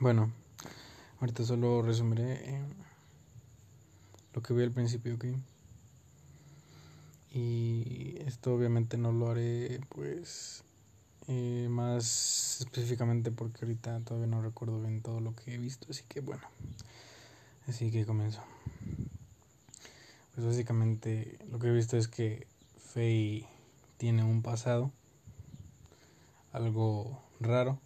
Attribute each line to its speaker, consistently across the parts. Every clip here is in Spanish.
Speaker 1: Bueno, ahorita solo resumiré eh, lo que vi al principio, ¿ok? Y esto obviamente no lo haré pues eh, más específicamente porque ahorita todavía no recuerdo bien todo lo que he visto, así que bueno, así que comienzo. Pues básicamente lo que he visto es que Faye tiene un pasado, algo raro,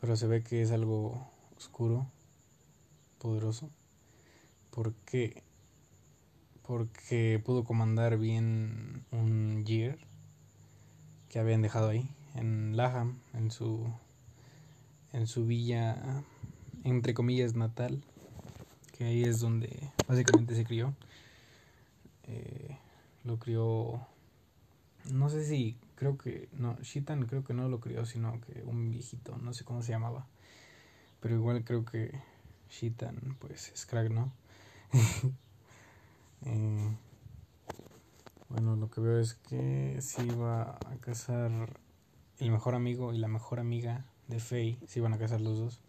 Speaker 1: pero se ve que es algo oscuro, poderoso. ¿Por qué? Porque pudo comandar bien un Gear que habían dejado ahí, en Laham, en su, en su villa, entre comillas, natal, que ahí es donde básicamente se crió. Eh, lo crió, no sé si, creo que, no, Shitan creo que no lo crió, sino que un viejito, no sé cómo se llamaba, pero igual creo que Shitan, pues, es crack, ¿no? eh, bueno, lo que veo es que si iba a casar el mejor amigo y la mejor amiga de Faye, se iban a casar los dos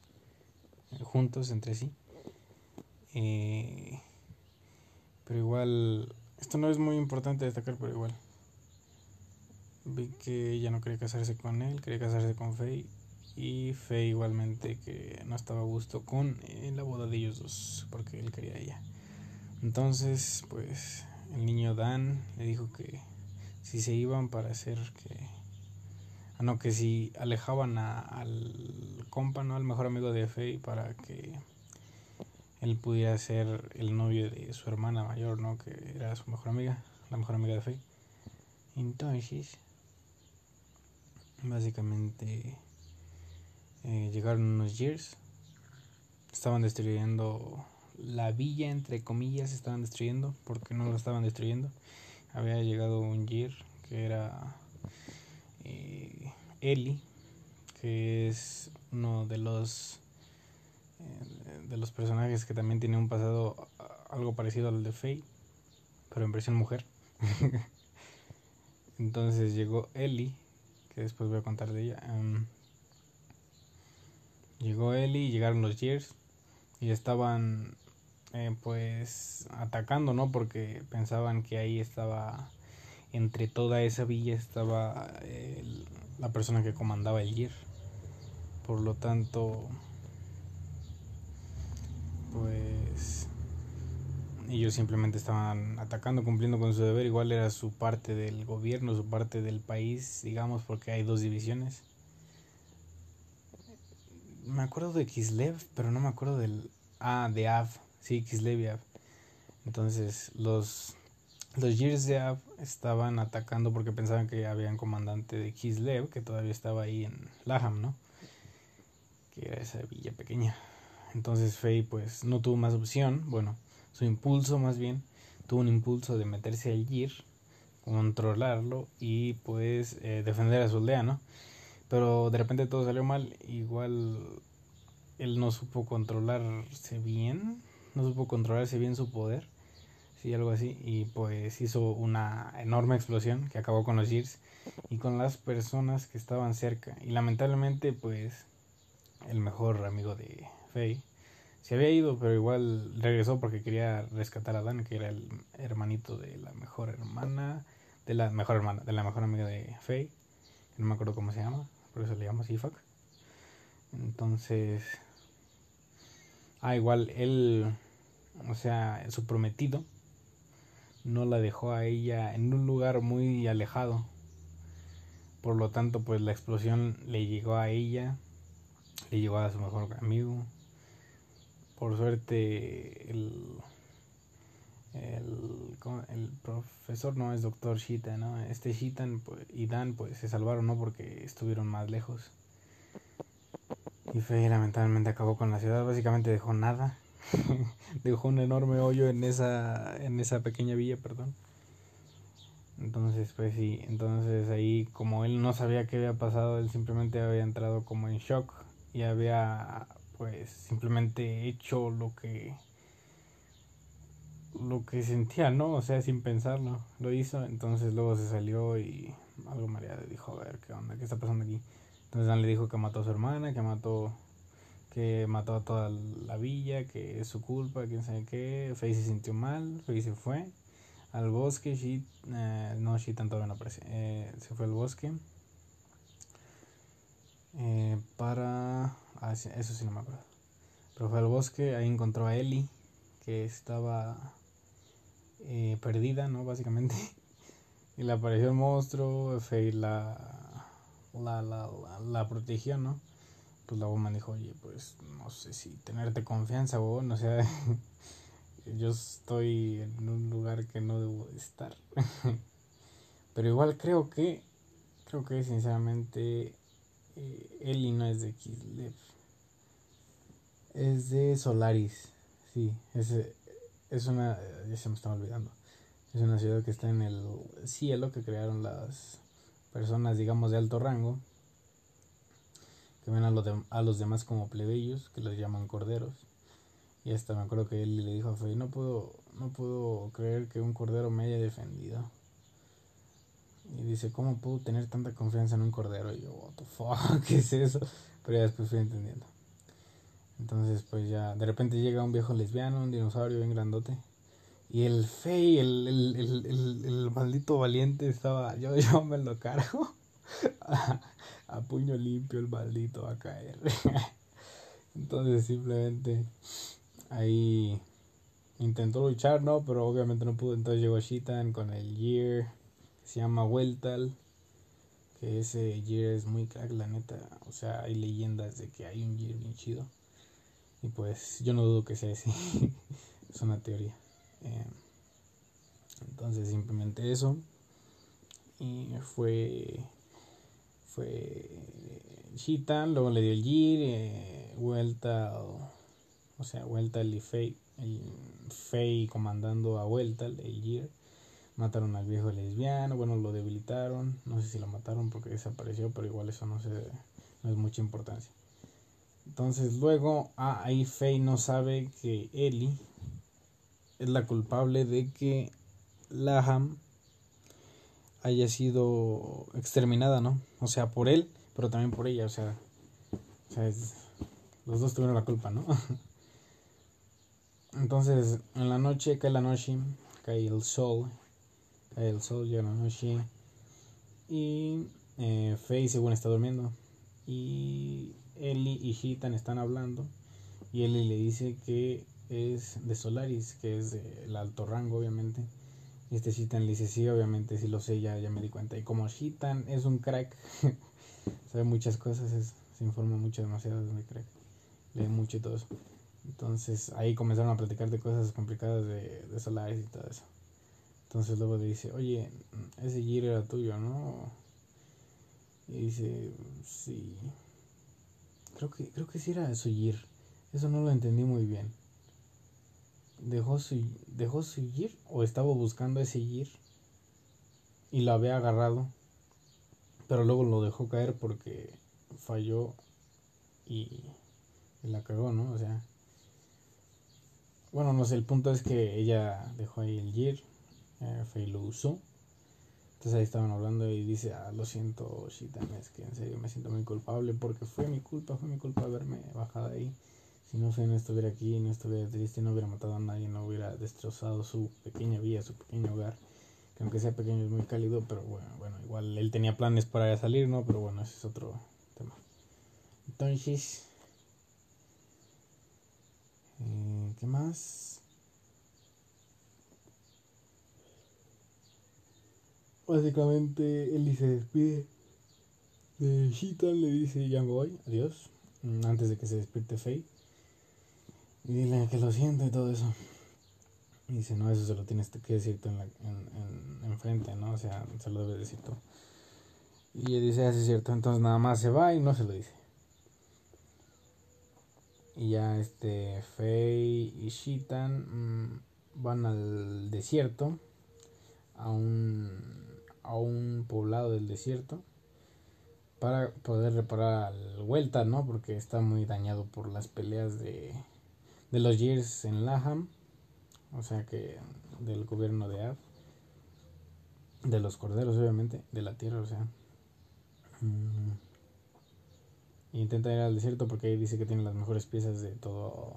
Speaker 1: eh, juntos entre sí. Eh, pero igual, esto no es muy importante destacar, pero igual. Vi que ella no quería casarse con él, quería casarse con Faye. Y Faye igualmente que no estaba a gusto con eh, la boda de ellos dos, porque él quería a ella. Entonces, pues el niño Dan le dijo que si se iban para hacer que... Ah, no, que si alejaban al compa, ¿no? Al mejor amigo de Faye para que él pudiera ser el novio de su hermana mayor, ¿no? Que era su mejor amiga, la mejor amiga de Faye. Entonces, básicamente eh, llegaron unos years, estaban destruyendo la villa, entre comillas, estaban destruyendo, porque no lo estaban destruyendo. Había llegado un Gear que era eh, Eli, que es uno de los eh, de los personajes que también tiene un pasado algo parecido al de Faye, pero en versión mujer. Entonces llegó Eli, que después voy a contar de ella. Um, llegó Eli llegaron los Years y estaban eh, pues atacando, ¿no? Porque pensaban que ahí estaba, entre toda esa villa estaba la persona que comandaba el Gear. Por lo tanto, pues ellos simplemente estaban atacando, cumpliendo con su deber. Igual era su parte del gobierno, su parte del país, digamos, porque hay dos divisiones. Me acuerdo de Kislev, pero no me acuerdo del... Ah, de Av Sí, Kislev Entonces los, los Gears de Av estaban atacando porque pensaban que habían comandante de Kislev, que todavía estaba ahí en Laham, ¿no? Que era esa villa pequeña. Entonces Faye pues no tuvo más opción, bueno, su impulso más bien, tuvo un impulso de meterse al Gear, controlarlo y pues eh, defender a su aldea, ¿no? Pero de repente todo salió mal, igual él no supo controlarse bien, no supo controlarse bien su poder, sí, algo así, y pues hizo una enorme explosión que acabó con los Gears y con las personas que estaban cerca. Y lamentablemente, pues, el mejor amigo de Faye se había ido, pero igual regresó porque quería rescatar a Dan, que era el hermanito de la mejor hermana, de la mejor hermana, de la mejor amiga de Faye, que no me acuerdo cómo se llama, por eso le llamo Ifak. Entonces, Ah, igual él, o sea, su prometido, no la dejó a ella en un lugar muy alejado. Por lo tanto, pues la explosión le llegó a ella, le llegó a su mejor amigo. Por suerte, el, el, el profesor no es doctor Shita, ¿no? Este Shitan y Dan pues se salvaron, ¿no? Porque estuvieron más lejos. Y Faye lamentablemente acabó con la ciudad, básicamente dejó nada. dejó un enorme hoyo en esa, en esa pequeña villa, perdón. Entonces, pues sí, entonces ahí como él no sabía qué había pasado, él simplemente había entrado como en shock y había pues simplemente hecho lo que lo que sentía, ¿no? O sea, sin pensarlo, lo hizo, entonces luego se salió y algo María le dijo, a ver, ¿qué onda? ¿Qué está pasando aquí? Entonces Dan le dijo que mató a su hermana, que mató que mató a toda la villa, que es su culpa, quién sabe qué. Faye se sintió mal, Faye se fue al bosque, She, eh, no, Shitan todavía no aparece, eh, se fue al bosque eh, para, ah, eso sí no me acuerdo, pero fue al bosque, ahí encontró a Ellie, que estaba perdida, ¿no? Básicamente, y le apareció el monstruo, Faye la, la, la, la protegió, ¿no? pues la woman dijo, oye, pues no sé si tenerte confianza, o no sea, yo estoy en un lugar que no debo estar. Pero igual creo que, creo que sinceramente eh, Eli no es de Kislev. Es de Solaris, sí, es, es una, ya se me olvidando, es una ciudad que está en el cielo que crearon las personas, digamos, de alto rango que ven a los, a los demás como plebeyos, que los llaman corderos. Y hasta me acuerdo que él le dijo a Fey, no puedo, no puedo creer que un cordero me haya defendido. Y dice, ¿cómo puedo tener tanta confianza en un cordero? Y yo, what the fuck, ¿qué es eso? Pero ya después fui entendiendo. Entonces, pues ya, de repente llega un viejo lesbiano, un dinosaurio bien grandote. Y el Fey, el, el, el, el, maldito valiente estaba, yo, yo me lo cargo. a puño limpio el maldito va a caer. Entonces simplemente ahí intentó luchar, ¿no? Pero obviamente no pudo. Entonces llegó Shitan con el Year, se llama Weltal. Que ese Year es muy crack, la neta. O sea, hay leyendas de que hay un Year bien chido. Y pues yo no dudo que sea ese. es una teoría. Eh, entonces simplemente eso. Y fue fue Shitan, luego le dio el Gir, eh, vuelta, o, sea, vuelta el Fei, el Fei comandando a vuelta el Gir. Mataron al viejo lesbiano, bueno, lo debilitaron, no sé si lo mataron porque desapareció, pero igual eso no, se, no es mucha importancia. Entonces luego, ah, ahí Fei no sabe que Eli es la culpable de que Laham haya sido exterminada, ¿no? O sea, por él, pero también por ella, o sea, los dos tuvieron la culpa, ¿no? Entonces, en la noche cae la noche, cae el sol, cae el sol, llega la noche, y eh, Faye según está durmiendo, y Ellie y Hitan están hablando, y Ellie le dice que es de Solaris, que es del alto rango, obviamente y este Shitan le dice, sí, obviamente, sí lo sé, ya, ya me di cuenta. Y como Shitan es un crack, sabe muchas cosas, se informa mucho, demasiado, es muy crack. Lee mucho y todo eso. Entonces ahí comenzaron a platicar de cosas complicadas de, de Solaris y todo eso. Entonces luego le dice, oye, ese Gir era tuyo, ¿no? Y dice, sí. Creo que, creo que sí era su Gir. Eso no lo entendí muy bien dejó su, dejó o estaba buscando ese gir y lo había agarrado, pero luego lo dejó caer porque falló y, la cagó, ¿no? O sea, bueno, no sé, el punto es que ella dejó ahí el gir, eh, y lo usó. Entonces ahí estaban hablando y dice, ah, lo siento, Shitan, es que en serio me siento muy culpable porque fue mi culpa, fue mi culpa haberme bajado ahí. Si no no estuviera aquí, no estuviera triste, no hubiera matado a nadie, no hubiera destrozado su pequeña vida, su pequeño hogar. Que aunque sea pequeño es muy cálido, pero bueno, bueno, igual él tenía planes para salir, ¿no? Pero bueno, ese es otro tema. Entonces, eh, ¿qué más? Básicamente, Eli se despide de Shitan, le dice ya voy, adiós, mm, antes de que se despierte Faye. Y dile que lo siento y todo eso. Y dice, no, eso se lo tienes que decir en, la, en, frente, ¿no? O sea, se lo debes decir tú. Y ella dice, así ah, es cierto. Entonces nada más se va y no se lo dice. Y ya este Fei y Shitan mm, van al desierto, a un, a un poblado del desierto, para poder reparar al Vuelta, ¿no? Porque está muy dañado por las peleas de, de los Years en Laham, o sea que del gobierno de Av, de los corderos obviamente, de la tierra, o sea. Mm. Intenta ir al desierto porque ahí dice que tiene las mejores piezas de todo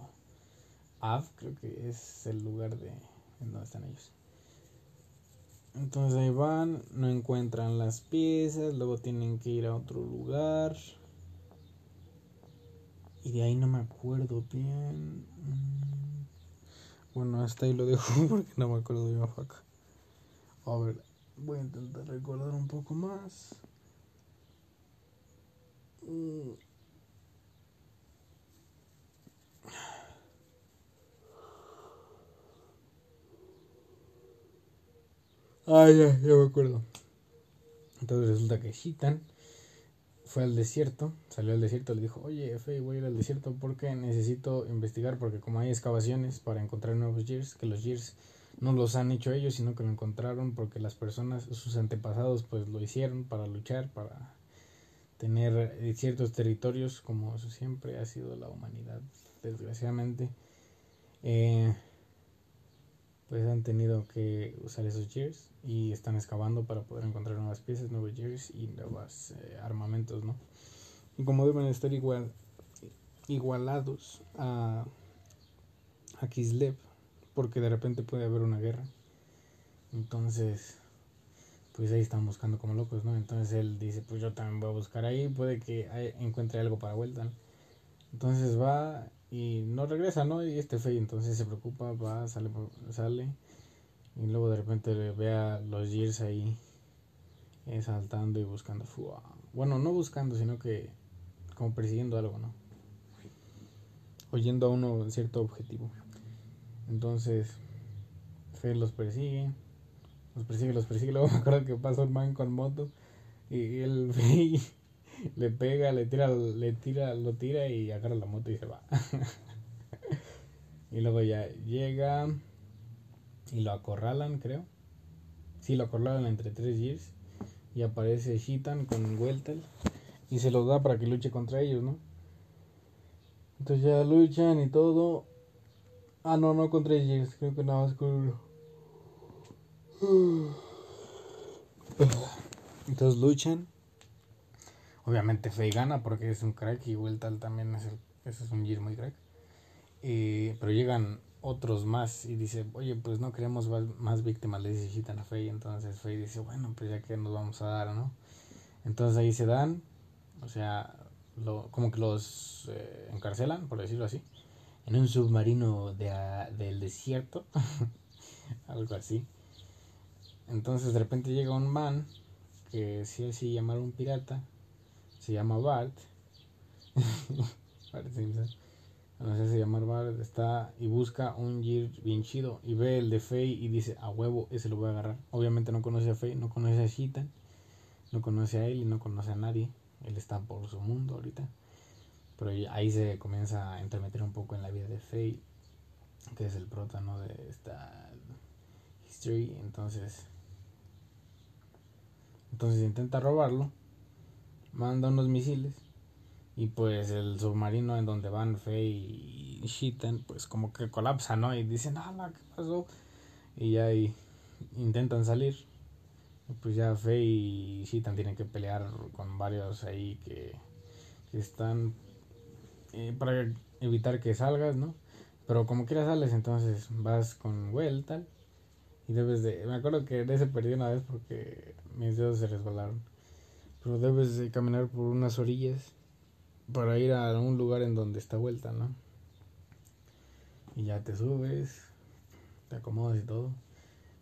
Speaker 1: Av, creo que es el lugar de en donde están ellos. Entonces ahí van, no encuentran las piezas, luego tienen que ir a otro lugar. Y de ahí no me acuerdo bien. Mm. Bueno, hasta ahí lo dejo porque no me acuerdo bien acá. A ver, voy a intentar recordar un poco más. Ah, ya, ya me acuerdo. Entonces resulta que Shitan fue al desierto, salió al desierto, le dijo, oye, Fe, voy a ir al desierto porque necesito investigar, porque como hay excavaciones para encontrar nuevos Gears, que los Gears no los han hecho ellos, sino que lo encontraron porque las personas, sus antepasados, pues lo hicieron para luchar, para tener eh, ciertos territorios, como siempre ha sido la humanidad, desgraciadamente. Eh, pues han tenido que usar esos gears y están excavando para poder encontrar nuevas piezas, nuevos gears y nuevos eh, armamentos, ¿no? Y como deben estar igual igualados a, a Kislev, porque de repente puede haber una guerra. Entonces, pues ahí están buscando como locos, ¿no? Entonces él dice, pues yo también voy a buscar ahí, puede que encuentre algo para vuelta. Entonces va y no regresa, ¿no? Y este Fey entonces se preocupa, va, sale, sale y luego de repente ve a los Gears ahí eh, saltando y buscando. Bueno, no buscando, sino que como persiguiendo algo, ¿no? Oyendo a uno cierto objetivo. Entonces, Fey los persigue, los persigue, los persigue. Luego me acuerdo que pasa un man con moto y el Fey le pega, le tira, le tira, lo tira y agarra la moto y se va. y luego ya llega y lo acorralan, creo. Sí, lo acorralan entre tres years. Y aparece Shitan con Weltel. Y se lo da para que luche contra ellos, ¿no? Entonces ya luchan y todo. Ah, no, no con tres years. Creo que nada más con. Entonces luchan. Obviamente Fey gana porque es un crack y Weltal también es, el, es un Gear muy crack. pero llegan otros más y dice, oye, pues no queremos más víctimas, le dice Shitan a Fey. Entonces Fey dice, bueno, pues ya que nos vamos a dar, ¿no? Entonces ahí se dan, o sea, lo, como que los eh, encarcelan, por decirlo así, en un submarino de, del desierto, algo así. Entonces de repente llega un man, que si sí llamar un pirata, se llama Bart. Bart Simpson. No sé si se llama Bart. Está y busca un Gear bien chido. Y ve el de Faye y dice: A huevo, ese lo voy a agarrar. Obviamente no conoce a Faye, no conoce a Shitan. No conoce a él y no conoce a nadie. Él está por su mundo ahorita. Pero ahí se comienza a entremeter un poco en la vida de Faye. Que es el prota de esta history. Entonces. Entonces intenta robarlo manda unos misiles y pues el submarino en donde van Faye y Shitan pues como que colapsa, ¿no? Y dicen, ah, ¿qué pasó? Y ya ahí intentan salir. Pues ya Faye y Shitan tienen que pelear con varios ahí que, están eh, para evitar que salgas, ¿no? Pero como quieras sales, entonces vas con Well tal. Y debes de... Me acuerdo que de ese perdí una vez porque mis dedos se resbalaron. Pero debes de caminar por unas orillas para ir a un lugar en donde está vuelta, ¿no? Y ya te subes, te acomodas y todo.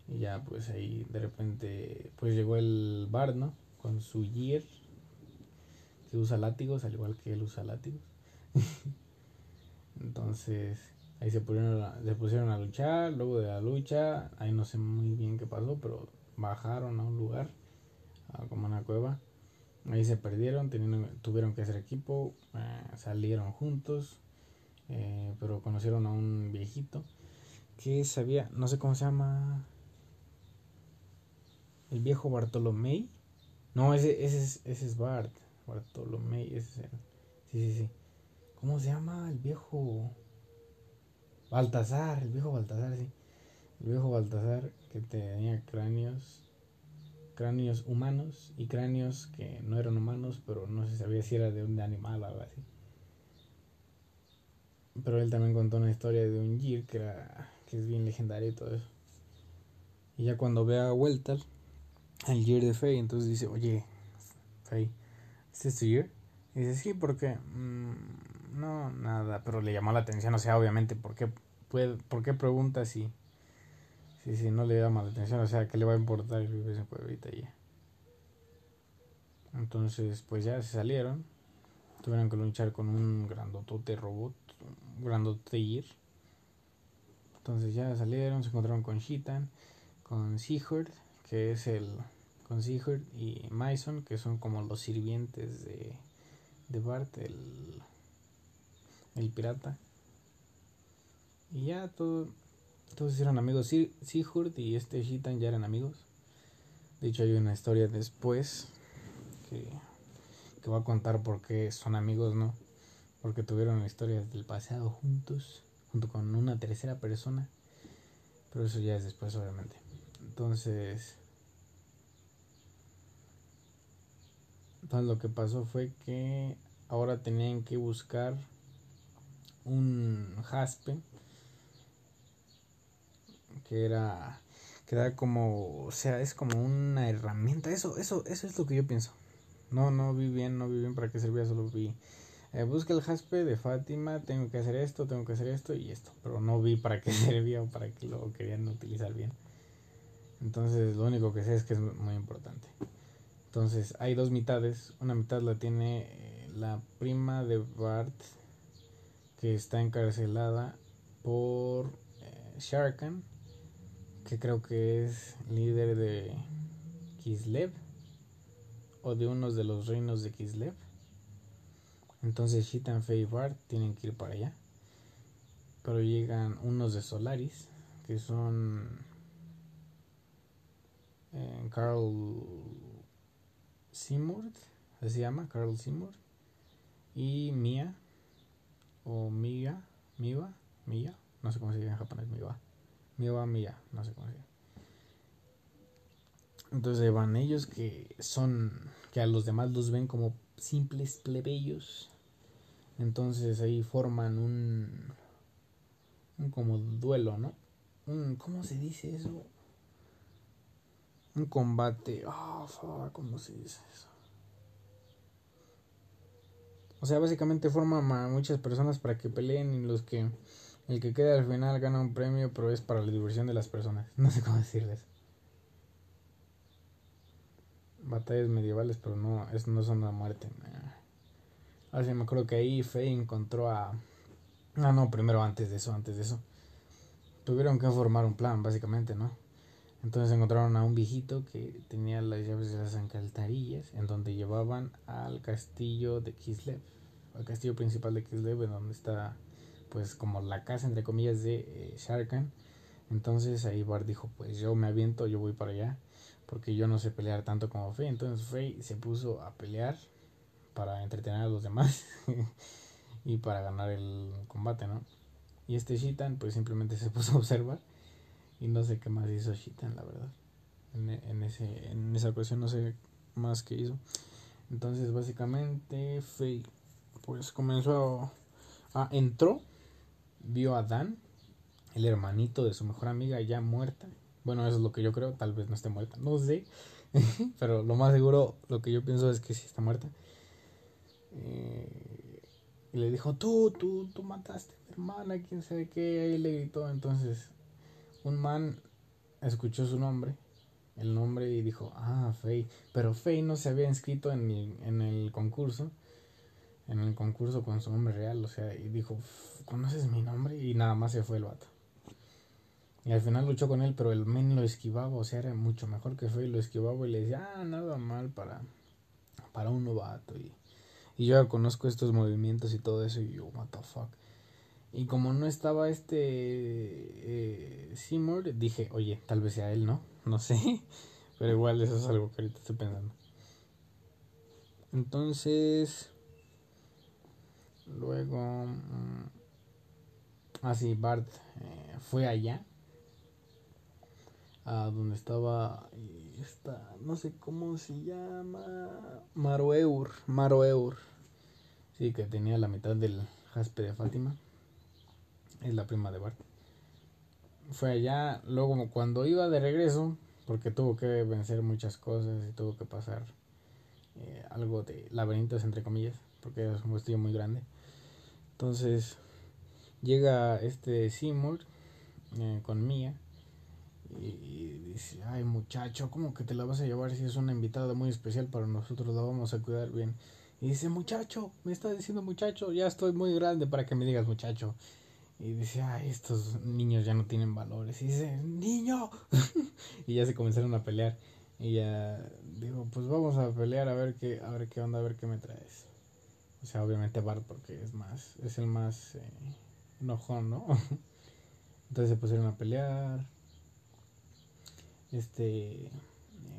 Speaker 1: Y ya pues ahí de repente pues llegó el bar, ¿no? Con su gear. Que usa látigos, al igual que él usa látigos. Entonces ahí se pusieron, a, se pusieron a luchar. Luego de la lucha, ahí no sé muy bien qué pasó, pero bajaron a un lugar, como una cueva. Ahí se perdieron, tuvieron que hacer equipo, eh, salieron juntos, eh, pero conocieron a un viejito que sabía, no sé cómo se llama, el viejo Bartolomé. No, ese, ese, es, ese es Bart, Bartolomé, ese es el, sí, sí, sí. ¿Cómo se llama el viejo? Baltasar, el viejo Baltasar, sí. El viejo Baltasar que tenía cráneos cráneos humanos y cráneos que no eran humanos, pero no se sabía si era de un animal o algo así. Pero él también contó una historia de un Gear que, era, que es bien legendario y todo eso. Y ya cuando ve a Weltal, el Gear de Faye, entonces dice, oye, Faye, ¿es este Gear? Y dice, sí, porque... Mm, no, nada, pero le llamó la atención, o sea, obviamente, ¿por qué, puede, ¿por qué pregunta si, si, si no le llama la atención? O sea, ¿qué le va a importar vivir ese pueblito allí? Entonces, pues ya se salieron. Tuvieron que luchar con un grandotote robot, un grandote Gear. Entonces ya salieron, se encontraron con Shitan, con Sigurd, que es el... con Sigurd y Mason, que son como los sirvientes de de Bart, el, el pirata. Y ya todo, todos eran amigos. Sigurd y este Shitan ya eran amigos. De hecho hay una historia después que, que va a contar por qué son amigos, ¿no? Porque tuvieron historias del pasado juntos, junto con una tercera persona. Pero eso ya es después, obviamente. Entonces, Entonces lo que pasó fue que ahora tenían que buscar un jaspe que era que era como o sea es como una herramienta. Eso eso eso es lo que yo pienso. No no vi bien no vi bien para qué servía solo vi eh, busca el jaspe de Fátima tengo que hacer esto tengo que hacer esto y esto pero no vi para qué servía o para qué lo querían utilizar bien. Entonces lo único que sé es que es muy importante. Entonces hay dos mitades. Una mitad la tiene eh, la prima de Bart que está encarcelada por eh, Sharkan, que creo que es líder de Kislev o de unos de los reinos de Kislev. Entonces Shitan, Fey y Bart tienen que ir para allá. Pero llegan unos de Solaris, que son eh, Carl Seymour, se llama, Carl Seymour, y Mia, o Mia, Miwa, Mia, no sé cómo se dice en japonés, Miwa, Miwa, Mia, no sé cómo se dice. Entonces van ellos que son, que a los demás los ven como simples plebeyos. Entonces ahí forman un, un como duelo, ¿no? Un, ¿Cómo se dice eso? un combate. Oh, ¿cómo se dice eso? O sea, básicamente forma a muchas personas para que peleen y los que el que quede al final gana un premio, pero es para la diversión de las personas. No sé cómo decirles. Batallas medievales, pero no, es, no son la muerte. Ahora sí me acuerdo que ahí Faye encontró a... Ah, no, primero antes de eso, antes de eso. Tuvieron que formar un plan, básicamente, ¿no? Entonces encontraron a un viejito que tenía las llaves de las alcantarillas en donde llevaban al castillo de Kislev, al castillo principal de Kislev, en donde está pues como la casa entre comillas de eh, Sharkan. Entonces ahí Bart dijo, pues yo me aviento, yo voy para allá, porque yo no sé pelear tanto como Faye. Entonces Faye se puso a pelear para entretener a los demás y para ganar el combate, ¿no? Y este Shitan pues simplemente se puso a observar y no sé qué más hizo Shitan, la verdad. En, en, ese, en esa ocasión no sé más que hizo. Entonces, básicamente, Faye, pues comenzó a, entró, vio a Dan, el hermanito de su mejor amiga, ya muerta. Bueno, eso es lo que yo creo, tal vez no esté muerta, no sé. Pero lo más seguro, lo que yo pienso es que sí está muerta. Eh, y le dijo, tú, tú, tú mataste a mi hermana, quién sabe qué. Ahí le gritó. Entonces un man escuchó su nombre, el nombre y dijo, ah, Faye. Pero Faye no se había inscrito en, en el concurso, en el concurso con su nombre real, o sea, y dijo, ¿conoces mi nombre? Y nada más se fue el vato. Y al final luchó con él, pero el men lo esquivaba, o sea, era mucho mejor que Faye, lo esquivaba y le decía, ah, nada mal para, para un novato. Y, y yo ya conozco estos movimientos y todo eso, y yo, what the fuck. Y como no estaba este eh, Seymour, dije, oye, tal vez sea él, ¿no? No sé. Pero igual eso es algo que ahorita estoy pensando. Entonces, luego, así, mm, ah, Bart eh, fue allá. a donde estaba esta, no sé cómo se llama, Maroeur, Maroeur. Sí, que tenía la mitad del jaspe de Fátima. Es la prima de Bart. Fue allá, luego cuando iba de regreso, porque tuvo que vencer muchas cosas y tuvo que pasar eh, algo de laberintos entre comillas, porque es un castillo muy grande. Entonces llega este Seymour eh, con Mia y, dice, ay muchacho, ¿cómo que te la vas a llevar si es una invitada muy especial para nosotros? La vamos a cuidar bien. Y dice, muchacho, me está diciendo muchacho, ya estoy muy grande para que me digas muchacho. Y dice, ay, estos niños ya no tienen valores. Y dice, niño. y ya se comenzaron a pelear. Y ya digo, pues vamos a pelear a ver qué, a ver qué onda, a ver qué me traes. O sea, obviamente Bart porque es más, es el más eh, enojón, ¿no? Entonces se pusieron a pelear. Este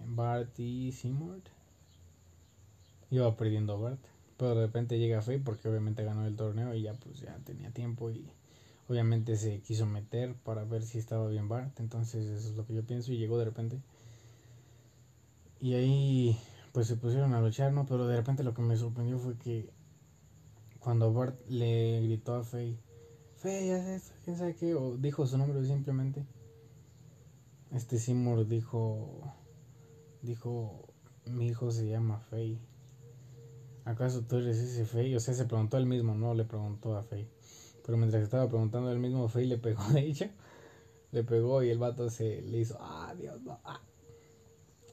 Speaker 1: Bart y Seymour. Iba perdiendo Bart. Pero de repente llega Faye porque obviamente ganó el torneo y ya pues ya tenía tiempo y obviamente se quiso meter para ver si estaba bien Bart. Entonces eso es lo que yo pienso y llegó de repente. Y ahí pues se pusieron a luchar, ¿no? Pero de repente lo que me sorprendió fue que cuando Bart le gritó a Faye, Faye, haz esto, quién sabe qué, o dijo su nombre simplemente, este Seymour dijo, dijo, mi hijo se llama Faye. ¿Acaso tú eres ese Faye? O sea, se preguntó él mismo, no le preguntó a Faye. Pero mientras estaba preguntando él mismo, Faye le pegó de ella. Le pegó y el vato se le hizo, ah, Dios, no, ah.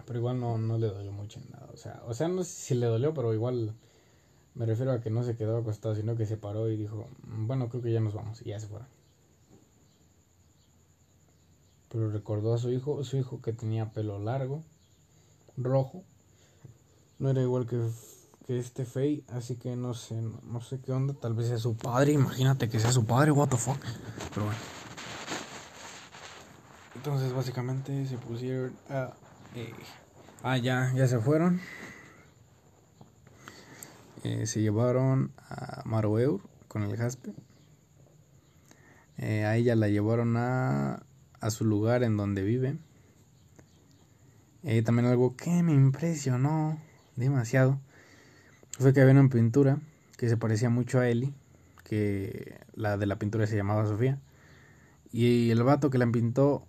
Speaker 1: Pero igual no, no le dolió mucho en nada. O sea, o sea, no sé si le dolió, pero igual me refiero a que no se quedó acostado, sino que se paró y dijo, bueno, creo que ya nos vamos. Y ya se fueron. Pero recordó a su hijo, su hijo que tenía pelo largo, rojo. No era igual que, que este Fey, así que no sé, no, sé qué onda. Tal vez sea su padre, imagínate que sea su padre, what the fuck. Pero bueno. Entonces básicamente se pusieron a... Eh, ah, ya, ya se fueron. Eh, se llevaron a Maroeur con el jaspe. Eh, a ella la llevaron a, a su lugar en donde vive. Eh, también algo que me impresionó demasiado fue que había una pintura que se parecía mucho a Ellie, que la de la pintura se llamaba Sofía. Y el vato que la pintó,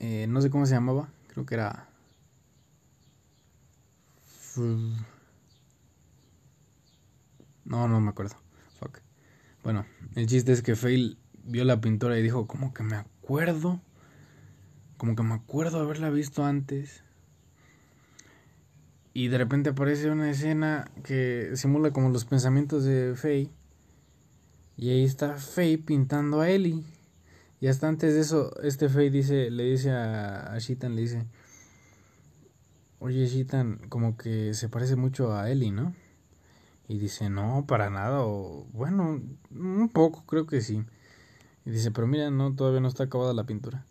Speaker 1: no sé cómo se llamaba, creo que era... No, no me acuerdo. Fuck. Bueno, el chiste es que Fail vio la pintura y dijo, como que me acuerdo. Como que me acuerdo haberla visto antes. Y de repente aparece una escena que simula como los pensamientos de Faye. Y ahí está Faye pintando a Ellie. Y hasta antes de eso, este Faye dice, le dice a, a Shitan, le dice, oye Shitan, como que se parece mucho a Ellie, ¿no? Y dice, no, para nada, o bueno, un poco, creo que sí. Y dice, pero mira, no, todavía no está acabada la pintura.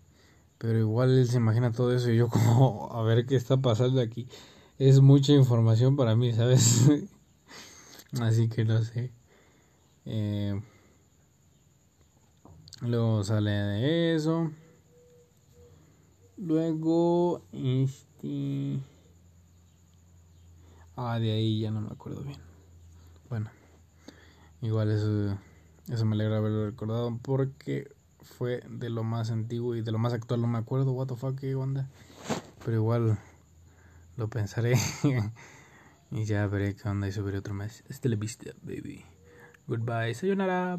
Speaker 1: Pero igual él se imagina todo eso y yo como, a ver qué está pasando aquí. Es mucha información para mí, ¿sabes? Así que no sé. Eh, luego sale de eso. Luego, este... Ah, de ahí ya no me acuerdo bien. Igual eso, eso me alegra haberlo recordado porque fue de lo más antiguo y de lo más actual, no me acuerdo, what the fuck, qué onda. Pero igual lo pensaré y ya veré qué onda y subiré otro más. Hasta la vista, baby. Goodbye, sayonara.